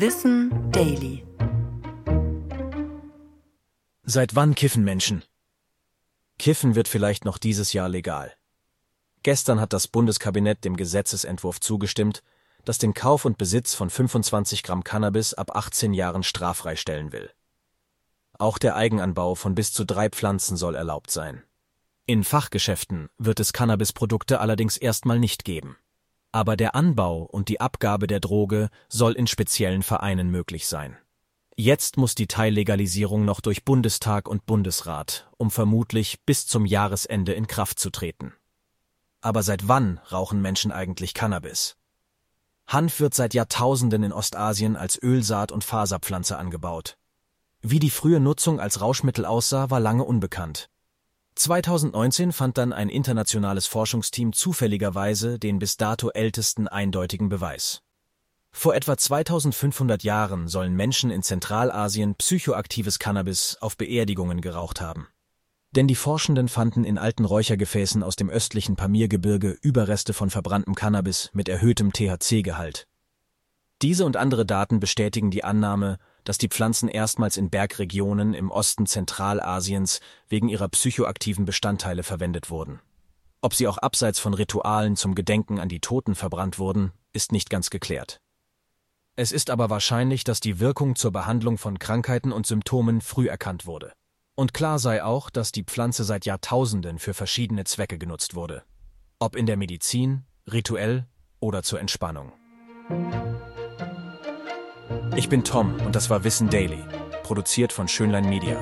Wissen Daily. Seit wann kiffen Menschen? Kiffen wird vielleicht noch dieses Jahr legal. Gestern hat das Bundeskabinett dem Gesetzesentwurf zugestimmt, das den Kauf und Besitz von 25 Gramm Cannabis ab 18 Jahren straffrei stellen will. Auch der Eigenanbau von bis zu drei Pflanzen soll erlaubt sein. In Fachgeschäften wird es Cannabisprodukte allerdings erstmal nicht geben. Aber der Anbau und die Abgabe der Droge soll in speziellen Vereinen möglich sein. Jetzt muss die Teillegalisierung noch durch Bundestag und Bundesrat, um vermutlich bis zum Jahresende in Kraft zu treten. Aber seit wann rauchen Menschen eigentlich Cannabis? Hanf wird seit Jahrtausenden in Ostasien als Ölsaat und Faserpflanze angebaut. Wie die frühe Nutzung als Rauschmittel aussah, war lange unbekannt. 2019 fand dann ein internationales Forschungsteam zufälligerweise den bis dato ältesten eindeutigen Beweis. Vor etwa 2500 Jahren sollen Menschen in Zentralasien psychoaktives Cannabis auf Beerdigungen geraucht haben. Denn die Forschenden fanden in alten Räuchergefäßen aus dem östlichen Pamirgebirge Überreste von verbranntem Cannabis mit erhöhtem THC-Gehalt. Diese und andere Daten bestätigen die Annahme, dass die Pflanzen erstmals in Bergregionen im Osten Zentralasiens wegen ihrer psychoaktiven Bestandteile verwendet wurden. Ob sie auch abseits von Ritualen zum Gedenken an die Toten verbrannt wurden, ist nicht ganz geklärt. Es ist aber wahrscheinlich, dass die Wirkung zur Behandlung von Krankheiten und Symptomen früh erkannt wurde. Und klar sei auch, dass die Pflanze seit Jahrtausenden für verschiedene Zwecke genutzt wurde. Ob in der Medizin, rituell oder zur Entspannung. Ich bin Tom und das war Wissen Daily, produziert von Schönlein Media.